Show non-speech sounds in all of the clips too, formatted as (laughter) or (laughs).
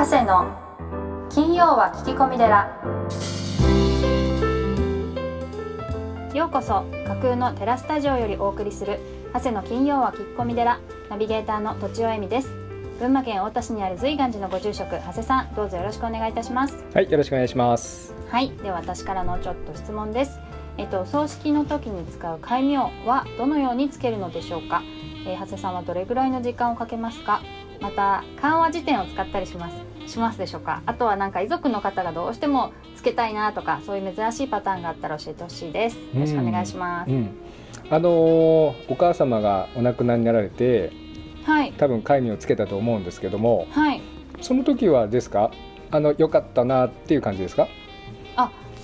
長谷の金曜は聞き込み寺。ようこそ架空のテラスタジオよりお送りする長谷の金曜は聞き込み寺。ナビゲーターの土地尾恵美です。群馬県太田市にある随願寺のご住職長谷さんどうぞよろしくお願いいたします。はい、よろしくお願いします。はいでは私からのちょっと質問です。えっとお葬式の時に使う戒名はどのようにつけるのでしょうか、えー、長谷さんはどれぐらいの時間をかけますか。また漢和辞典を使ったりしますしますでしょうか？あとはなんか遺族の方がどうしてもつけたいなとかそういう珍しいパターンがあったら教えてほしいです。よろしくお願いします、うん、あのーお母様がお亡くなりになられて、はい。多分戒名をつけたと思うんですけども、はい。その時はですか、あの良かったなっていう感じですか？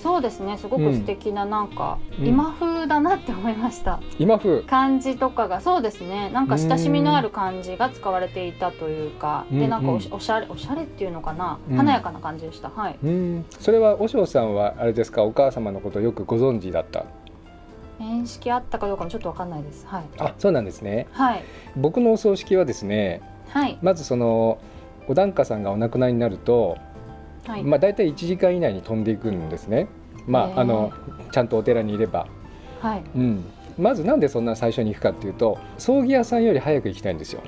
あそうですねすごく素敵ななんか、うん。今風だなって思いました。今風。漢字とかがそうですねなんか親しみのある漢字が使われていたというかうん。でなんかおしゃれおしゃれっていうのかな、うん。華やかな感じでした。はい。うん、それは和尚さんはあれですか、お母様のことをよくご存知だった？面識あったかどうかもちょっとわかんないです。はい。あ、そうなんですね。はい。僕のお葬式はですね、はい。まずそのお檀家さんがお亡くなりになると、はい、まあ大体1時間以内に飛んでいくんですね。まああのちゃんとお寺にいれば。はい。うん、まずなんでそんな最初に行くかっていうと葬儀屋さんより早く行きたいんですよ。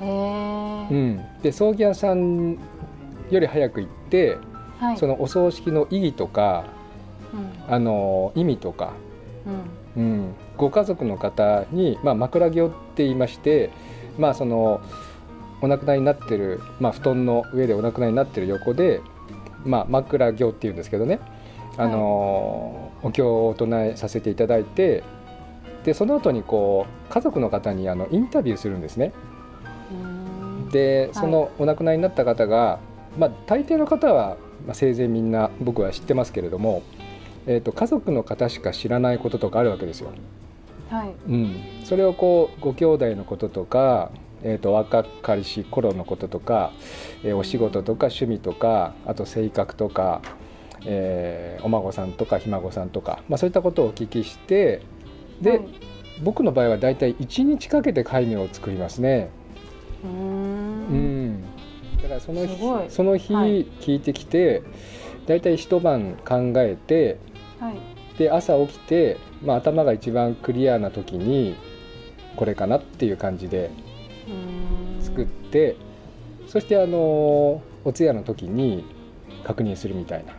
へえ、うん、で葬儀屋さんより早く行って、はい。そのお葬式の意義とかうん。あの意味とか、うん。うん、ご家族の方に、まあ、枕業って言いまして、まあ、そのお亡くなりになってる、まあ、布団の上でお亡くなりになってる横で、まあ、枕業っていうんですけどねあの、お経をお唱えさせていただいてでその後にこう家族の方にあのインタビューするんですね。でそのお亡くなりになった方が、まあ、大抵の方は、まあ、生前みんな僕は知ってますけれども、えー、と家族の方しか知らないこととかあるわけですよ。はい。うん、それをこうご兄弟のこととか、えー、と若かりし頃のこととか、えーお仕事とか趣味とかあと性格とか、えーお孫さんとかひ孫さんとか、まあ、そういったことをお聞きしてで、はい。僕の場合はだいたい1日かけて戒名を作りますね。うん。ん、だからその日その日はい。聞いてきて、だいたい一晩考えてはい。で朝起きて、まあ、頭が一番クリアな時にこれかなっていう感じで作って、そしてあのお通夜の時に確認するみたいな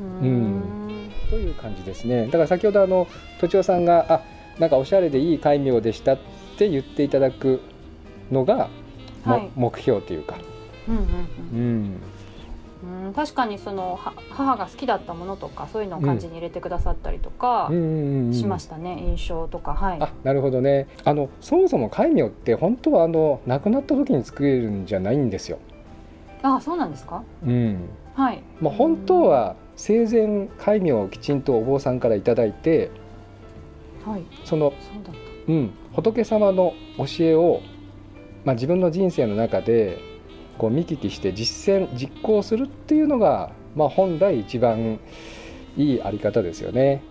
うん。という感じですね。だから先ほどあのとちおさんがあなんかおしゃれでいい戒名でしたって言っていただくのが、もはい。目標というか、うんうんうん、うん。うん確かにそのは母が好きだったものとかそういうのを漢字に入れてくださったりとかうんうんうん。しましたね、印象とか。はい。あなるほどね。あのそもそも戒名って本当はあの亡くなった時に作れるんじゃないんですよ。あそうなんですか？うん。はい。まあ、本当は生前戒名をきちんとお坊さんからいただいてはい。その、そううん、仏様の教えを、まあ、自分の人生の中でこう見聞きして実践実行するっていうのが、まあ、本来一番いいあり方ですよね。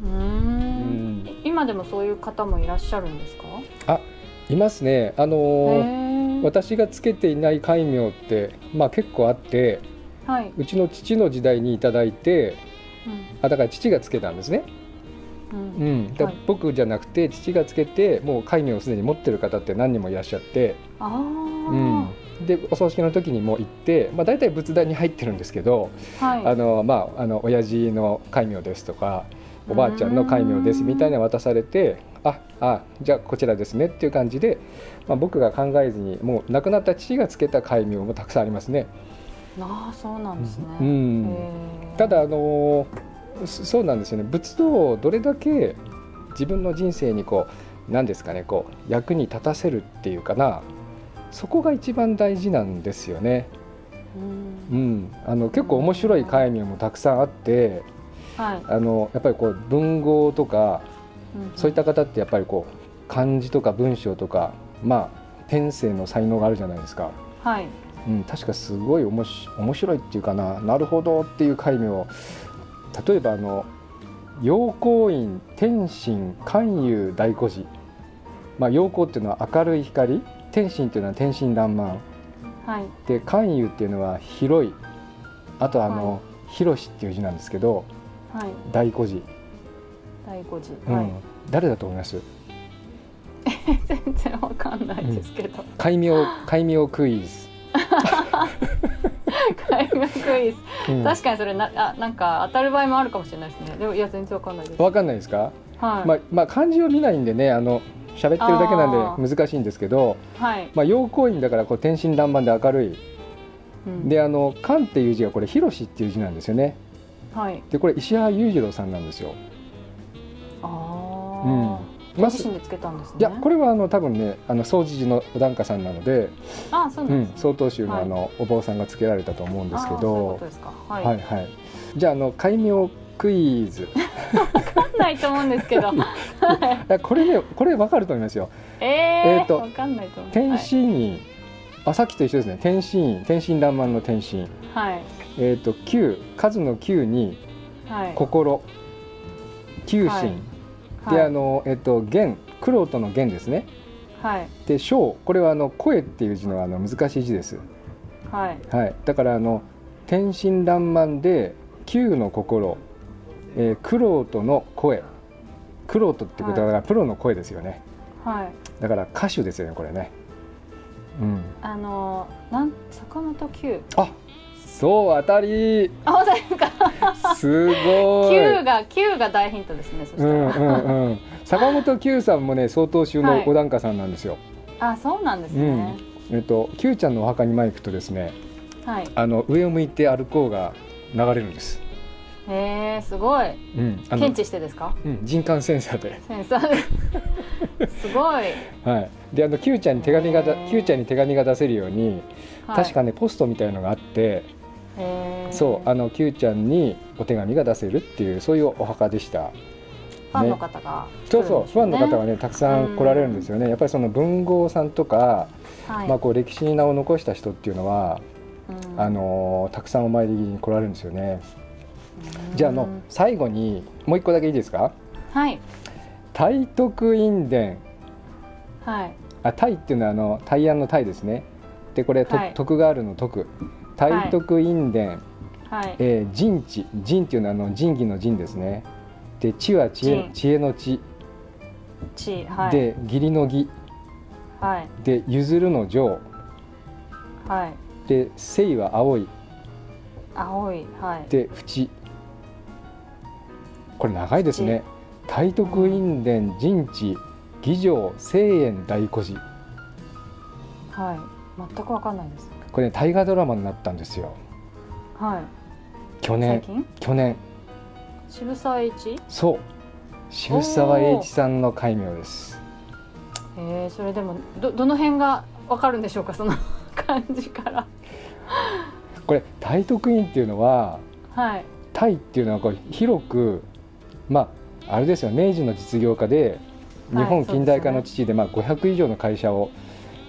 たうん。ん、今でもそういう方もいらっしゃるんですか？いますね。あの私がつけていない戒名って、まあ、結構あってはい。うちの父の時代にいただいてうん。あだから父がつけたんですね。ううん。ん、だはい。僕じゃなくて父がつけてもう戒名をすでに持ってる方って何人もいらっしゃって、あうん。あ、でお葬式の時にもう行って、まあ、大体仏壇に入ってるんですけど、はい。あのまああの親父の戒名ですとかおばあちゃんの戒名ですみたいなの渡されてああじゃあこちらですねっていう感じで、まあ、僕が考えずにもう亡くなった父がつけた戒名もたくさんありますね。ああそうなんですね、うん。ただあのそそうなんですよね。仏道をどれだけ自分の人生にこう何ですかねこう役に立たせるっていうかなそこが一番大事なんですよね。うん。うん、あの結構面白い戒名もたくさんあってはい、あのやっぱりこう文豪とかうん。そういった方ってやっぱりこう漢字とか文章とかまあ天性の才能があるじゃないですか。はいうん、確かすごいおもし面白いっていうかななるほどっていう戒名を。例えばあの陽光院天心寛裕大孤寺、まあ、陽光っていうのは明るい光。天心っていうのは天真爛漫。はい。で関羽っていうのは広い。あとあの、広しっていう字なんですけどはい。大孤寺、第五次うん。はい、誰だと思います？(laughs) 全然わかんないですけど、戒名戒名クイズ、開幕クイズうん。確かにそれなあなんか当たる場合もあるかもしれないですね。でもいや全然わかんないです。わかんないですか、はい、まあ、まあ漢字を見ないんでねあの喋ってるだけあなんで難しいんですけどはい、まあ、陽光院だからこう天真爛漫で明るい。うん。であの「漢」っていう字がこれ「広し」っていう字なんですよね。はい。でこれ石原裕次郎さんなんですよ。ああ、うんご自身でつけたんですね。いやこれはあの多分ねあの総持寺のお檀家さんなので、あそううんなんです、ね。曹洞宗のはい。あのお坊さんがつけられたと思うんですけどとですか。はい、はいはい。じゃああの戒名クイズ。わかんないと思うんですけど。い (laughs) やこれねこれわかると思いますよ。えー、えーとわかんないと思う。天心院、あさっきと一緒ですね。天心院。天真爛漫の天心はい。えっ、と九数の九にはい。心。九心、はい。ではい。あのえっ、と玄苦労との玄ですね。はい。で小これはあの声っていう字のあの難しい字です。はい。はい。だからあの天真爛漫で九の心、えー、苦労との声。苦労とってことはだからプロの声ですよね。はい。だから歌手ですよねこれね。うん。あのなん坂本九。あそう当たり。あ本当ですかすごい。九が九が大ヒントですねそしたら、うんうんうん。坂本九さんもね曹洞宗のお檀家さんなんですよ、あそうなんですね、えっと九ちゃんのお墓に前行くとですねはい。あの上を向いて歩こうが流れるんです、へえすごい。うん、検知してですか？うん、人感センサーで、センサー。で (laughs) すごい、はい、であの Q ちゃんに手紙がだへー Q ちゃんに手紙が出せるように、はい、確かねポストみたいのがあって、そうあの Q ちゃんにお手紙が出せるっていうそういうお墓でした。ファンの方がそうそう、ファンの方がね、ねたくさん来られるんですよね。やっぱりその文豪さんとか、はい。まあ、こう歴史に名を残した人っていうのは、うん。あのーたくさんお参りに来られるんですよね。うん。じゃああの最後にもう一個だけいいですか？はい。大徳院伝はい。あタイっていうのはあの大安のタイですね。でこれ、とはい。徳があるの徳大徳院伝、はい。えー神知。神っていうのはあの神器の神ですね。で知は知恵。神知恵の知、地はい。で義理の義。はい。で譲るの情。はい。で聖は青い。青い。はい。で淵。これ長いですね。大徳院伝神知。義上聖円大古寺はい。全くわかんないですこれね大河ドラマになったんですよ。はい。去最年近？去年。渋沢栄一？そう。渋沢栄一さんの戒名です。えー、それでもどどの辺がわかるんでしょうか？その (laughs) 感じから。これ大徳院っていうのははい。タイっていうのはこう広くまああれですよ。明治の実業家で日はい本近代化の父で,、まあ、500以上の会社を、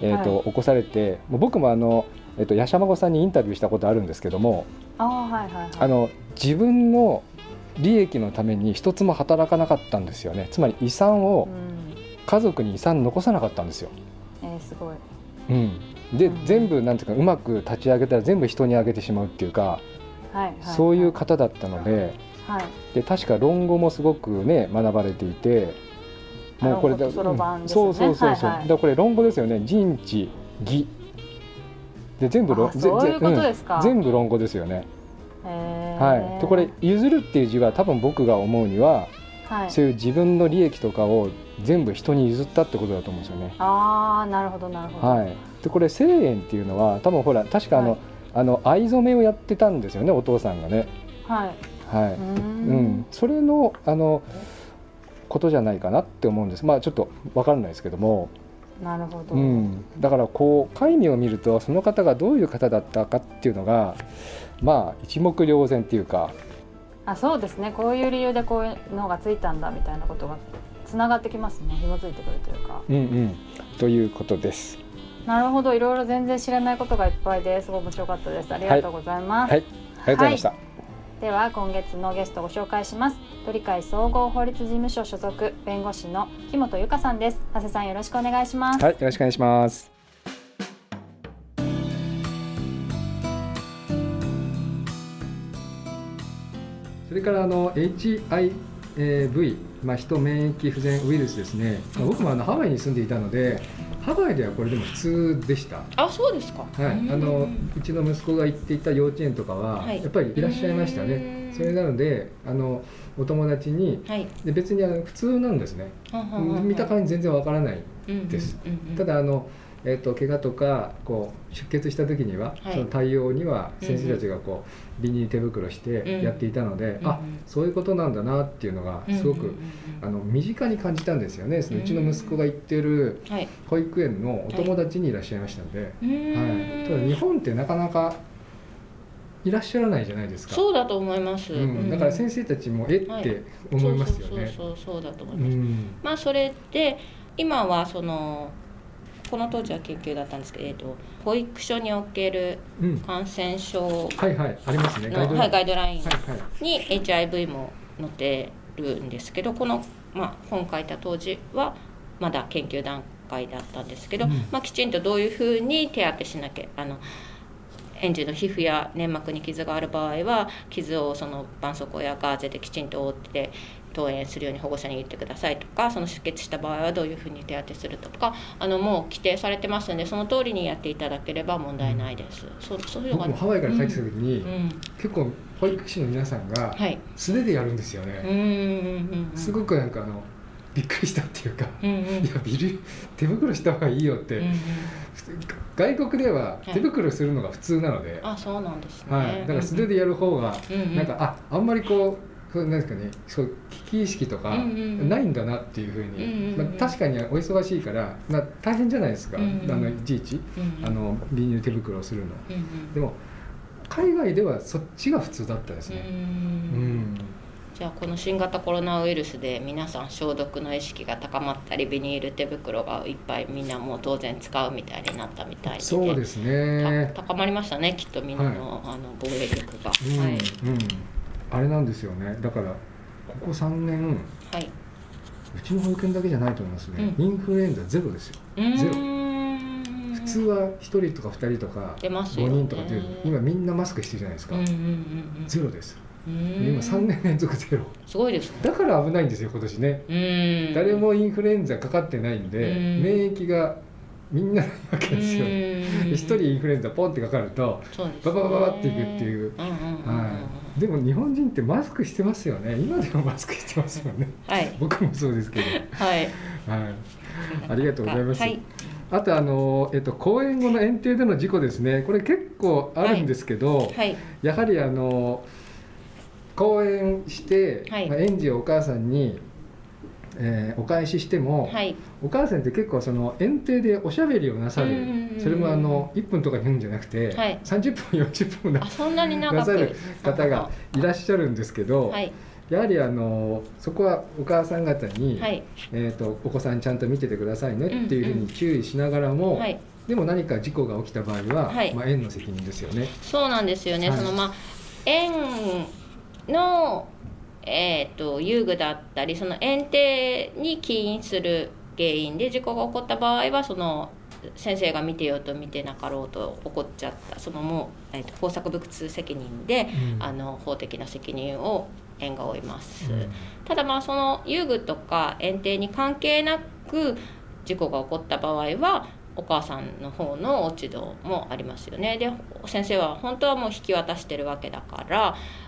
えーとは起こされてもう僕もあの、えー、と八幡さんにインタビューしたことあるんですけどもああはいはいはい。あの自分の利益のために一つも働かなかったんですよね。つまり遺産をうん。家族に遺産残さなかったんですよ。えー、すごい。うん、で、うん。全部なんていうかうまく立ち上げたら全部人にあげてしまうっていうか、はいはいそういう方だったのではい。で確か論語もすごくね学ばれていてもうこれ論語とそろばんうん。そうそうそうそう、はいはい。だこれ論語ですよね。人知義で全部論あそういうことですか。うん。全部論語ですよね、えー、はい。でこれ譲るっていう字は多分僕が思うにははい。そういう自分の利益とかを全部人に譲ったってことだと思うんですよね。ああなるほどなるほど。はい、でこれ聖円っていうのは多分ほら確かあの,、はい。あの藍染めをやってたんですよねお父さんがね。はい。はい、うん。ん、それのあのことじゃないかなって思うんです。まあちょっと分からないですけども、なるほど、うん、だからこう戒名を見るとその方がどういう方だったかっていうのがまあ一目瞭然っていうか、あそうですね。こういう理由でこういうのがついたんだみたいなことがつながってきますね。紐づいてくるというか。うんうん、ということです。なるほど。いろいろ全然知らないことがいっぱいですごい面白かったです。ありがとうございます、はい、ありがとうございました。では今月のゲストご紹介します。鳥海総合法律事務所所属弁護士の木本由香さんです。長谷さんよろしくお願いします。はいよろしくお願いします。それからあの HIP HIV、まあ、人免疫不全ウイルスですね、まあ僕もあのハワイに住んでいたのでハワイではこれでも普通でした。あそうですか。はい、あのうちの息子が行っていた幼稚園とかは、はい。やっぱりいらっしゃいましたね。うんそれなのであのお友達にはい。で別にあの普通なんですね。見た感じ全然わからない。です。ただあの、えー、と怪我とかこう出血した時には、はい。その対応には先生たちがこうビニール手袋してやっていたので、あうんうん。そういうことなんだなっていうのがすごく、あの身近に感じたんですよね。そのうちの息子が行ってるはい。保育園のお友達にいらっしゃいましたので、はい、ただ日本ってなかなかいらっしゃらないじゃないですか。そうだと思います、うん、だから先生たちもえっはい。て思いますよね。そうそうそうそうだと思いうます、ん。まあそれで今はそのこの当時は研究だったんですけど、えー、と保育所におけるうん、感染症はいはいありますね。のはいガイドラインに HIV も載ってるんですけどこの、まあ、本書いた当時はまだ研究段階だったんですけど、うん。まあ、きちんとどういうふうに手当てしなきゃあの園児の皮膚や粘膜に傷がある場合は傷をその絆創膏やガーゼできちんと覆って登園するように保護者に言ってくださいとかその出血した場合はどういうふうに手当てするとかあのもう規定されてますのでその通りにやっていただければ問題ないです。そうそういうのがハワイから帰ってきた時に、うん。うん結構保育士の皆さんがはい。素手でやるんですよね、うんうんうんうん。すごくなんかあのびっくりしたっていうか、うんうん。いやビル手袋した方がいいよって、うんうん。外国では手袋するのが普通なので、あそうなんですね、はい、だから素手でやる方が、うんうん。なんかああんまりこうそうなんですかねそう危機意識とかないんだなっていうふうに、うんうんうん。まあ、確かにお忙しいから、まあ、大変じゃないですか、うんうん。あのいちいち。うんうん。あのビニール手袋をするの。うんうん。でも海外ではそっちが普通だったですうね、んじゃあこの新型コロナウイルスで皆さん消毒の意識が高まったりビニール手袋がいっぱいみんなもう当然使うみたいになったみたいで。そうですね。た高まりましたねきっとみんなの,、あの防衛力が、うん、はい、うん、あれなんですよね。だからここ3年はい、うちの保育園だけじゃないと思いますね、うん。インフルエンザゼロですよ。ゼロ。普通は1人とか2人とか出ますよ5ね人とかっていう今みんなマスクしてるじゃないですか、うんうんうんうん。ゼロです今3年連続ゼロ。すごいですね。だから危ないんですよ今年ね、うん。誰もインフルエンザかかってないんで、うん。免疫がみんなないわけですよ、うん。1人インフルエンザポンってかかるとバババババっていくっていう。でも日本人ってマスクしてますよね。今でもマスクしてますよね。はい。僕もそうですけど、はい。はい、ありがとうございます、はい。あとあの、えっと、公演後の園庭での事故ですね。これ結構あるんですけど、はい。やはりあの講演して、はい。まあ、園児をお母さんに、えーお返ししても、はい。お母さんって結構その園庭でおしゃべりをなさる、うんうんうんそれもあの1分とか2分じゃなくて、はい。30分40分なあそんなになさる方がいらっしゃるんですけど、はい。やはりあのそこはお母さん方に、はい。えー、とお子さんちゃんと見ててくださいねっていうふううんうんに注意しながらも、はい。でも何か事故が起きた場合は、はい。まあ、園の責任ですよね。そうなんですよね、はい。そのまあ園のえー、と遊具だったりその園庭に起因する原因で事故が起こった場合はその先生が見てようと見てなかろうと起こっちゃったそのもう、えー、と工作物責任で、うん。あの法的な責任を園が負います。うん。ただまあその遊具とか園庭に関係なく事故が起こった場合はお母さんの方の落ち度もありますよね。で先生は本当はもう引き渡してるわけだからせ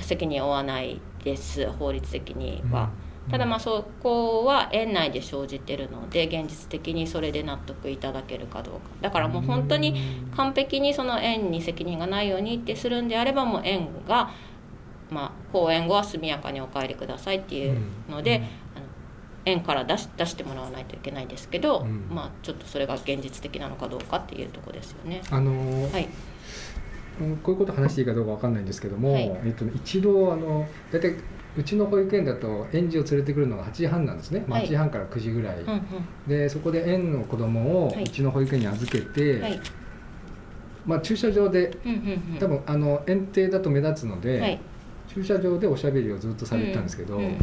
責任を負わないです法律的には、ただまあそこは園内で生じてるので現実的にそれで納得いただけるかどうか。だからもう本当に完璧にその園に責任がないようにってするんであればもう園が、まあ、公演後は速やかにお帰りくださいっていうので、あの園から出し出してもらわないといけないんですけど、うん。まあ、ちょっとそれが現実的なのかどうかっていうところですよね。あのーはい、うんこういうこと話していいかどうかわかんないんですけども、はい。えっとね、一度あの大体うちの保育園だと園児を連れてくるのが8時半なんですね、まあ、はい。8時半から9時ぐらい、うんうん。でそこで園の子供をはい。うちの保育園に預けて、はい。まあ、駐車場でうんうんうん。多分あの園庭だと目立つので、はい。駐車場でおしゃべりをずっとされてたんですけど、うんうん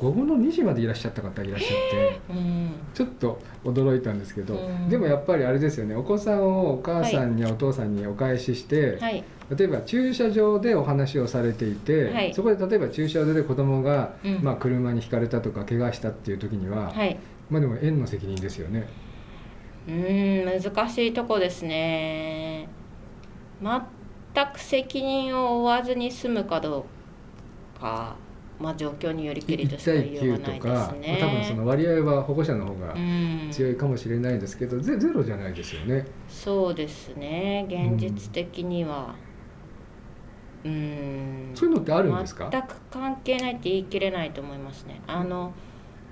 午後の2時までいらっしゃった方いらっしゃってうん。ちょっと驚いたんですけど、うん。でもやっぱりあれですよねお子さんをお母さんやお父さんにお返しして、はい。例えば駐車場でお話をされていて、はい。そこで例えば駐車場で子供が、うん。まあ車にひかれたとか怪我したっていう時には、はい。まあでも園の責任ですよね。うーん難しいとこですね。全く責任を負わずに済むかどうかまあ状況によりけりとしか言いよう1がない対9とか、ですねまあ多分その割合は保護者の方がうん。強いかもしれないですけど、ゼゼロじゃないですよね。そうですね。現実的には。うん。そういうのってあるんですか？全く関係ないって言い切れないと思いますね。あの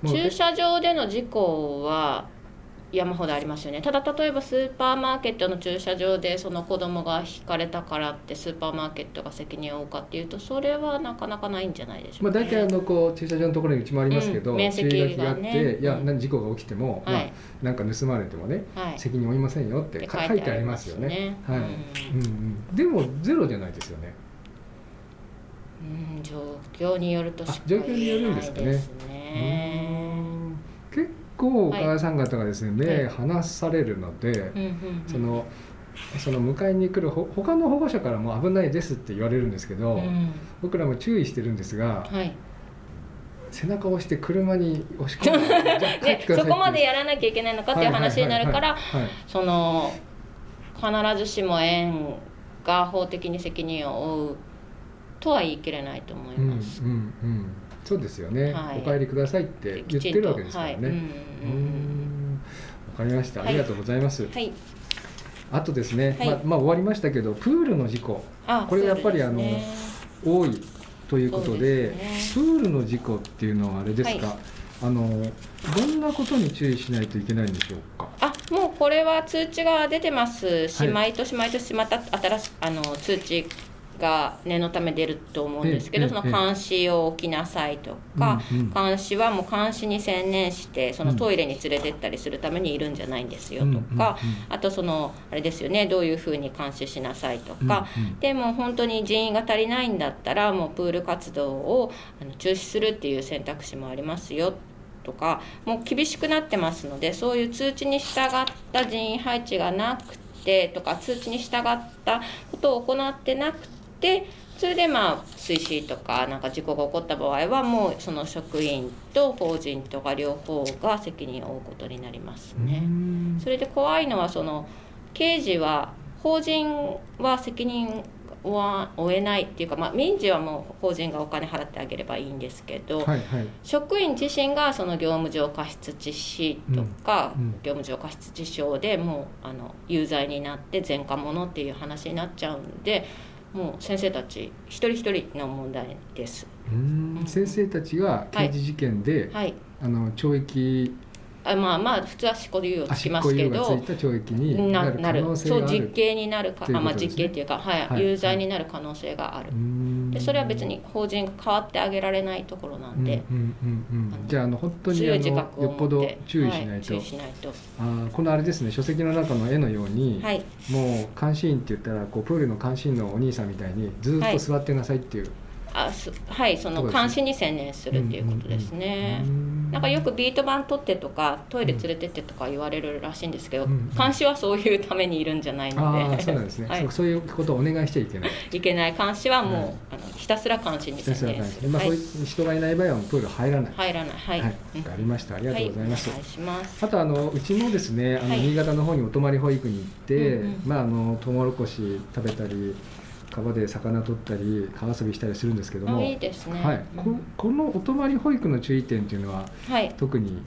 もう駐車場での事故は山ほどありますよね。ただ例えばスーパーマーケットの駐車場でその子供がひかれたからってスーパーマーケットが責任を負うかっていうとそれはなかなかないんじゃないでしょうか、まあ、大体あのこう駐車場のところにうちもありますけど、うん面注積があって、がねいやうん。何事故が起きても、まあはい、なんか盗まれてもねはい、責任負いませんよって書いてありますよね。はいうん。うんうん、でもゼロじゃないですよね。うん、状況によるとしかあ状況によるんですかね。言えないですねうん結構お母さん方がですね、はい。目離されるので、うんうんうん。そのその迎えに来るほ他の保護者からも危ないですって言われるんですけど、うん。僕らも注意してるんですが、はい。背中を押して車に押し込んでじゃあ帰ってでくださいって (laughs) そこまでやらなきゃいけないのかっていう話になるからその必ずしも園が法的に責任を負うとは言い切れないと思いうんます。うんうんそうですよね、はい。お帰りくださいって言ってるわけですからね、はい、うんわかりました、はい。ありがとうございます、うんはい、あとですね、はい。まあまあ終わりましたけどプールの事故。あこれやっぱりそうですね。多いということでそうですプールの事故っていうのはあれですか、はい。あのどんなことに注意しないといけないんでしょうか？あもうこれは通知が出てますし、はい。毎年毎年また新しいあの通知が念のため出ると思うんですけど、ええその監視を置きなさいとか、監視はもう監視に専念してそのうん。トイレに連れてったりするためにいるんじゃないんですよとか、あとそのあれですよねどういうふうに監視しなさいとか、でも本当に人員が足りないんだったらもうプール活動を中止するっていう選択肢もありますよとかもう厳しくなってますのでそういう通知に従った人員配置がなくてとか通知に従ったことを行ってなくてそれでまあ水死とかなんか事故が起こった場合はもうその職員と法人とか両方が責任を負うことになりますね。うん。それで怖いのはその刑事は法人は責任は負えないっていうか、まあ、民事はもう法人がお金払ってあげればいいんですけど、はいはい。職員自身がその業務上過失致死とか、うんうん。業務上過失致傷でもうあの有罪になって前科者っていう話になっちゃうんでもう先生たち一人一人の問題です。うん。先生たちが刑事事件で、はい。あの懲役あまあまあ普通は執行猶予つきますけどなななるそう実刑になるかというあまあ実刑っていうか、はい。はい有罪になる可能性がある、うんでそれは別に法人が変わってあげられないところなんで、うんうんうんうん。じゃああの本当にあのよっぽど注意しないと、はい、注意しないと。あーこのあれですね書籍の中の絵のように、はい。もう監視員って言ったらこうプールの監視員のお兄さんみたいにずっと座ってなさいっていう、あすはいその監視に専念するっていうことですね、うんなんかよくビート板取ってとかトイレ連れてってとか言われるらしいんですけど、うん監視はそういうためにいるんじゃないので。ああそうなんですね、はい。そういうことをお願いしちゃいけない。いけない。監視はもう、はい。あのひたすら監視に専念する、監視。まあ、はい。そういう人がいない場合はもうプール入らない、入らない。はい、はい、うん。わかりました。ありがとうございます、はい、ます。あとあのうちもですねあの、はい。新潟の方にお泊まり保育に行って、うんうん。まああのトウモロコシ食べたり川で魚取ったり川遊びしたりするんですけどもあいいですね。はい、こうん。このお泊まり保育の注意点っていうのははい。特に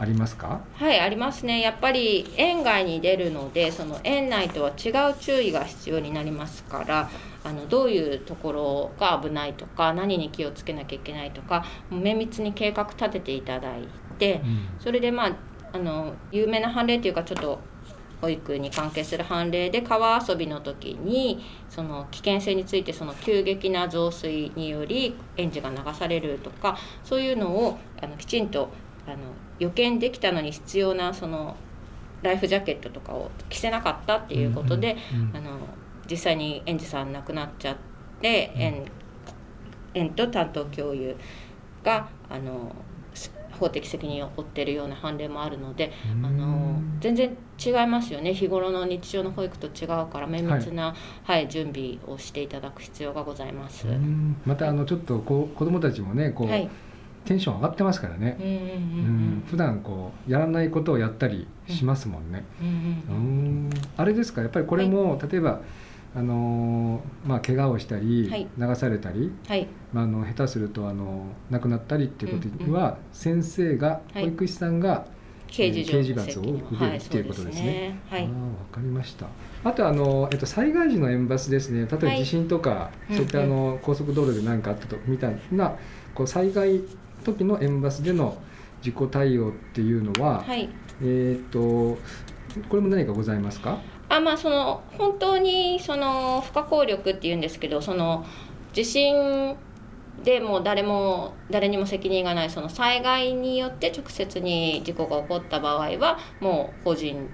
ありますか？はいありますね。やっぱり園外に出るのでその園内とは違う注意が必要になりますからあのどういうところが危ないとか何に気をつけなきゃいけないとか綿密に計画立てていただいてそれでまああの有名な判例というかちょっと保育に関係する判例で川遊びの時にその危険性についてその急激な増水により園児が流されるとかそういうのをあのきちんとあの予見できたのに必要なそのライフジャケットとかを着せなかったっていうことで、あの実際に園児さん亡くなっちゃって園園と担当教諭があの法的責任を負っているような判例もあるのであの全然違いますよね。日頃の日常の保育と違うから綿密な、はい、はい、準備をしていただく必要がございます。またあのちょっとこう子どもたちもねこう、はい。テンション上がってますからね、うんうんうん、普段こうやらないことをやったりしますもんね。うん、あれですか？やっぱりこれも、はい、例えばあのまあ怪我をしたり、はい、流されたり、はい、まあ、あの下手するとあの亡くなったりっていうことには、うんうん、先生が、保育士さんが刑事刑事罰を受けるっていうことですね。はい、あわかりました。あとあのえっと災害時の園バスですね。例えば地震とか、そういったあの高速道路で何かあったとみたいなこう災害時の園バスでの自己対応っていうのは、はい、えっ、とこれも何かございますか？あまあその本当にその不可抗力っていうんですけどその地震でも誰も誰にも責任がないその災害によって直接に事故が起こった場合はもう個人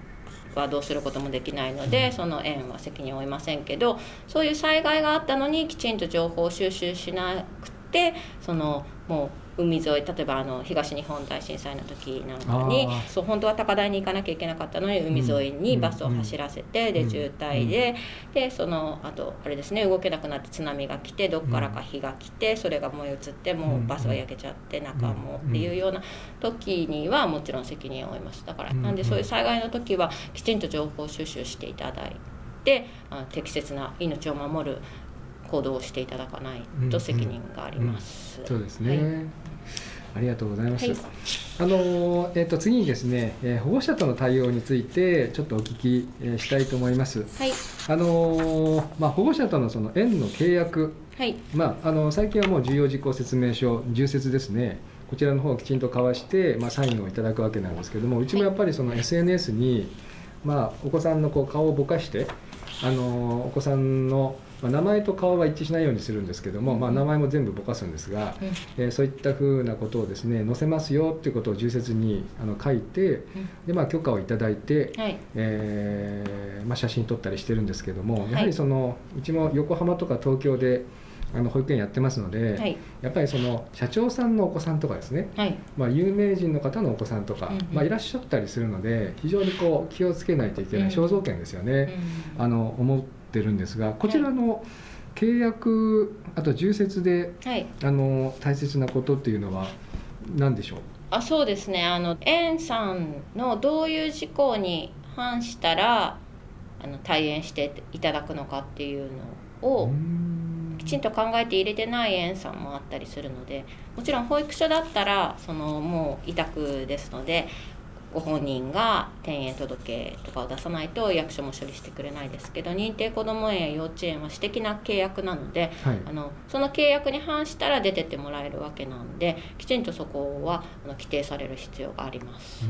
はどうすることもできないのでその園は責任を負いませんけどそういう災害があったのにきちんと情報収集しなくてそのもう海沿い例えばあの東日本大震災の時なんかにそう本当は高台に行かなきゃいけなかったのに海沿いにバスを走らせて、で渋滞で、でそのあとあれですね動けなくなって津波が来てどっからか火が来てそれが燃え移ってもうバスが焼けちゃって中もっていうような時にはもちろん責任を負います。だからなんでそういう災害の時はきちんと情報収集していただいてあ適切な命を守る行動をしていただかないと責任があります。そうですね、はいありがとうございます。はい、あのえっ、ー、と次にですね、えー、保護者との対応についてちょっとお聞き、えー、したいと思います。はい。あのまあ保護者とのその園の契約、はい。まああの最近はもう重要事項説明書重説ですね。こちらの方をきちんと交わして、まあ、サインをいただくわけなんですけどもうちもやっぱりその SNS に、まあ、お子さんのこう顔をぼかしてあのお子さんのまあ、名前と顔は一致しないようにするんですけども、まあ、名前も全部ぼかすんですが、うん、えー、そういったふうなことをですね載せますよっていうことを重説にあの書いて、うん、でまあ、許可をいただいて、はい、えー、まあ、写真撮ったりしてるんですけどもやはりその、はい、うちも横浜とか東京であの保育園やってますので、はい、やっぱりその社長さんのお子さんとかですね、はい、まあ、有名人の方のお子さんとか、うんうん、まあ、いらっしゃったりするので非常にこう気をつけないといけない肖像権ですよね、うん、あの思ってるんですがこちらの契約あと重説で、はい、あの大切なことっていうのは何でしょう？あそうですね。あの園さんのどういう事項に反したらあの退園していただくのかっていうのをきちんと考えて入れてない園さんもあったりするのでもちろん保育所だったらそのもう委託ですのでご本人が転園届とかを出さないと役所も処理してくれないですけど認定こども園や幼稚園は私的な契約なので、はい、あのその契約に反したら出てってもらえるわけなんできちんとそこはあの規定される必要があります。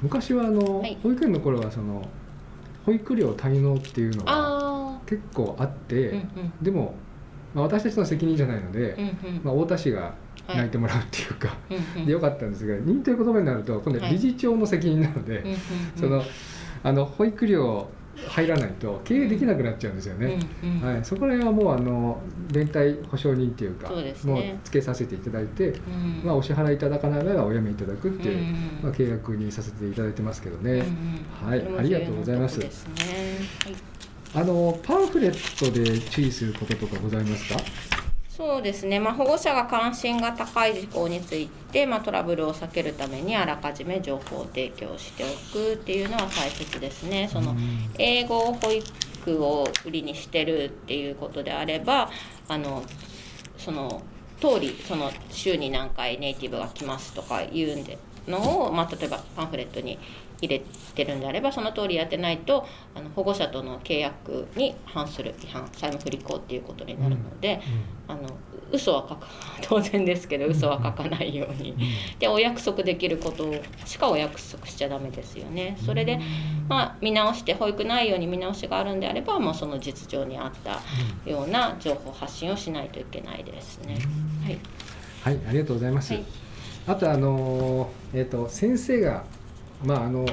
昔はあの、はい、保育園の頃はその保育料滞納っていうのが結構あって、うんうん、でも、まあ、私たちの責任じゃないので、うんうん、まあ、太田市が泣い。てもらうっていうか、はい、でよかったんですが認定言葉になると今度は理事長の責任なので、はい、そのあの保育料入らないと経営できなくなっちゃうんですよね、うんうん、はい、そこら辺はもうあの連帯保証人っていうか、ね、もうつけさせていただいて、うん、まあ、お支払いいただかない場合はおやめいただくっていう、うん、まあ、契約にさせていただいてますけどね、うん、はい。ありがとうございます。すね。はい、あのパンフレットで注意することとかございますか？そうですね、まあ、保護者が関心が高い事項について、まあ、トラブルを避けるためにあらかじめ情報を提供しておくっていうのは大切ですね。その英語保育を売りにしてるっていうことであればあのその通りその週に何回ネイティブが来ますとか言うんでのを、まあ、例えばパンフレットに入れてるんであればその通りやってないとあの保護者との契約に反する違反債務不履行っていうことになるので、うんうん、あの嘘は書か当然ですけど嘘は書かないように、でお約束できることしかお約束しちゃダメですよね。それで、まあ、見直して保育内容に見直しがあるんであれば、まあ、その実情に合ったような情報発信をしないといけないですね。はい、はい、ありがとうございます、はい、あとあの、えーと先生がまああの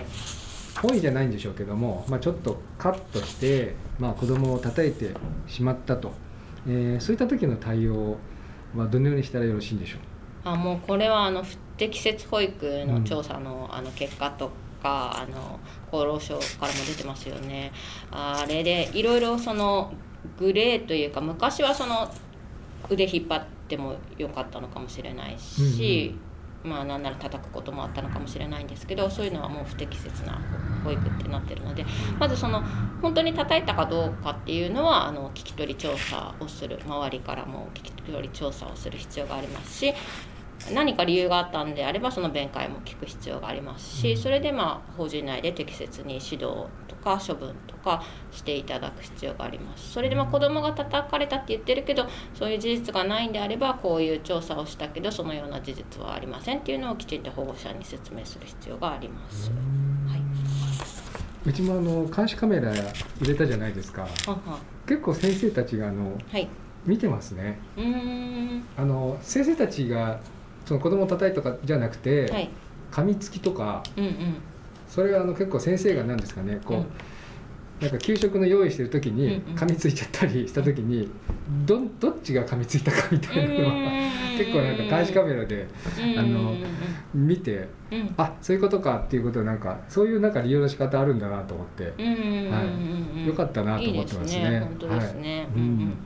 本意じゃないんでしょうけども、まあ、ちょっとカットして、まあ、子供を叩いてしまったと、えー、そういった時の対応はどのようにしたらよろしいんでしょう？あもうこれはあの不適切保育の調査の,、あの結果とかあの厚労省からも出てますよね。あれでいろいろそのグレーというか昔はその腕引っ張ってもよかったのかもしれないし、まあなんなら叩くこともあったのかもしれないんですけどそういうのはもう不適切な保育ってなってるのでまずその本当に叩いたかどうかっていうのはあの聞き取り調査をする周りからも聞き取り調査をする必要がありますし何か理由があったんであればその弁解も聞く必要がありますしそれでまあ法人内で適切に指導とか処分とかしていただく必要があります。それでまあ子供が叩かれたって言ってるけどそういう事実がないんであればこういう調査をしたけどそのような事実はありませんっていうのをきちんと保護者に説明する必要があります。はい。うちもあの監視カメラ入れたじゃないですか。はは結構先生たちがあのはい。見てますね。うーん。あの先生たちがその子供を叩いとかじゃなくて、はい。噛みつきとかうんうん。それはあの結構先生が何ですかねこう、うん。なんか給食の用意してる時に噛みついちゃったりした時にどどっちが噛みついたかみたいなのは結構なんか監視カメラであの見てうん。あそういうことかっていうことをなんかそういうなんか利用の仕方あるんだなと思って。うんうんうんうんよかったなと思ってますね。はい。うん。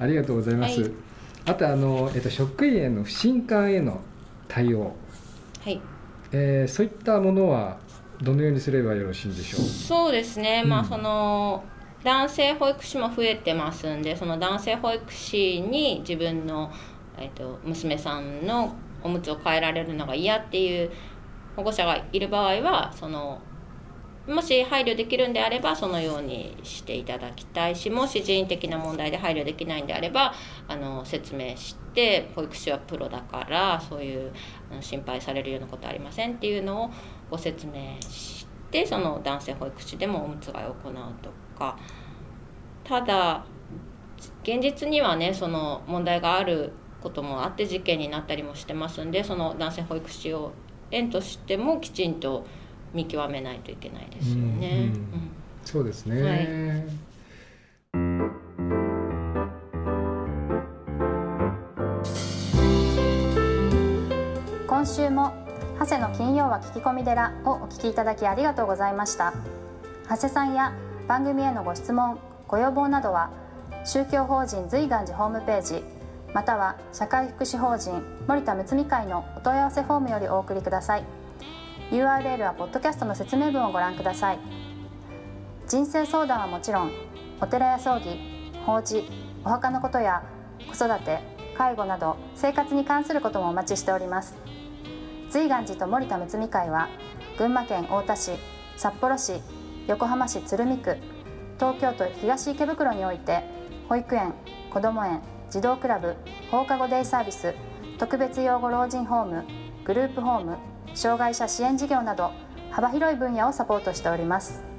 ありがとうございます。はいあとあの、えっと、職員への不信感への対応、はい。えーそういったものはどのようにすればよろしいんでしょう？そうですね、うん。まあその男性保育士も増えてますんでその男性保育士に自分の、えっと娘さんのおむつを変えられるのが嫌っていう保護者がいる場合はそのもし配慮できるんであればそのようにしていただきたいしもし人為的な問題で配慮できないんであればあの説明して保育士はプロだからそういう心配されるようなことありませんっていうのをご説明してその男性保育士でもおむつ替えを行うとか。ただ現実にはねその問題があることもあって事件になったりもしてますんでその男性保育士を園としてもきちんと見極めないといけないですよね。うんうん。そうですね、はい。今週も長谷の金曜は聞き込み寺をお聞きいただきありがとうございました。長谷さんや番組へのご質問ご要望などは宗教法人随願寺ホームページまたは社会福祉法人森田睦美会のお問い合わせフォームよりお送りください URL はポッドキャストの説明文をご覧ください。人生相談はもちろんお寺や葬儀法事お墓のことや子育て介護など生活に関することもお待ちしております。随願寺と森田睦美会は群馬県太田市札幌市横浜市鶴見区東京都東池袋において保育園こども園児童クラブ放課後デイサービス特別養護老人ホームグループホーム障害者支援事業など幅広い分野をサポートしております。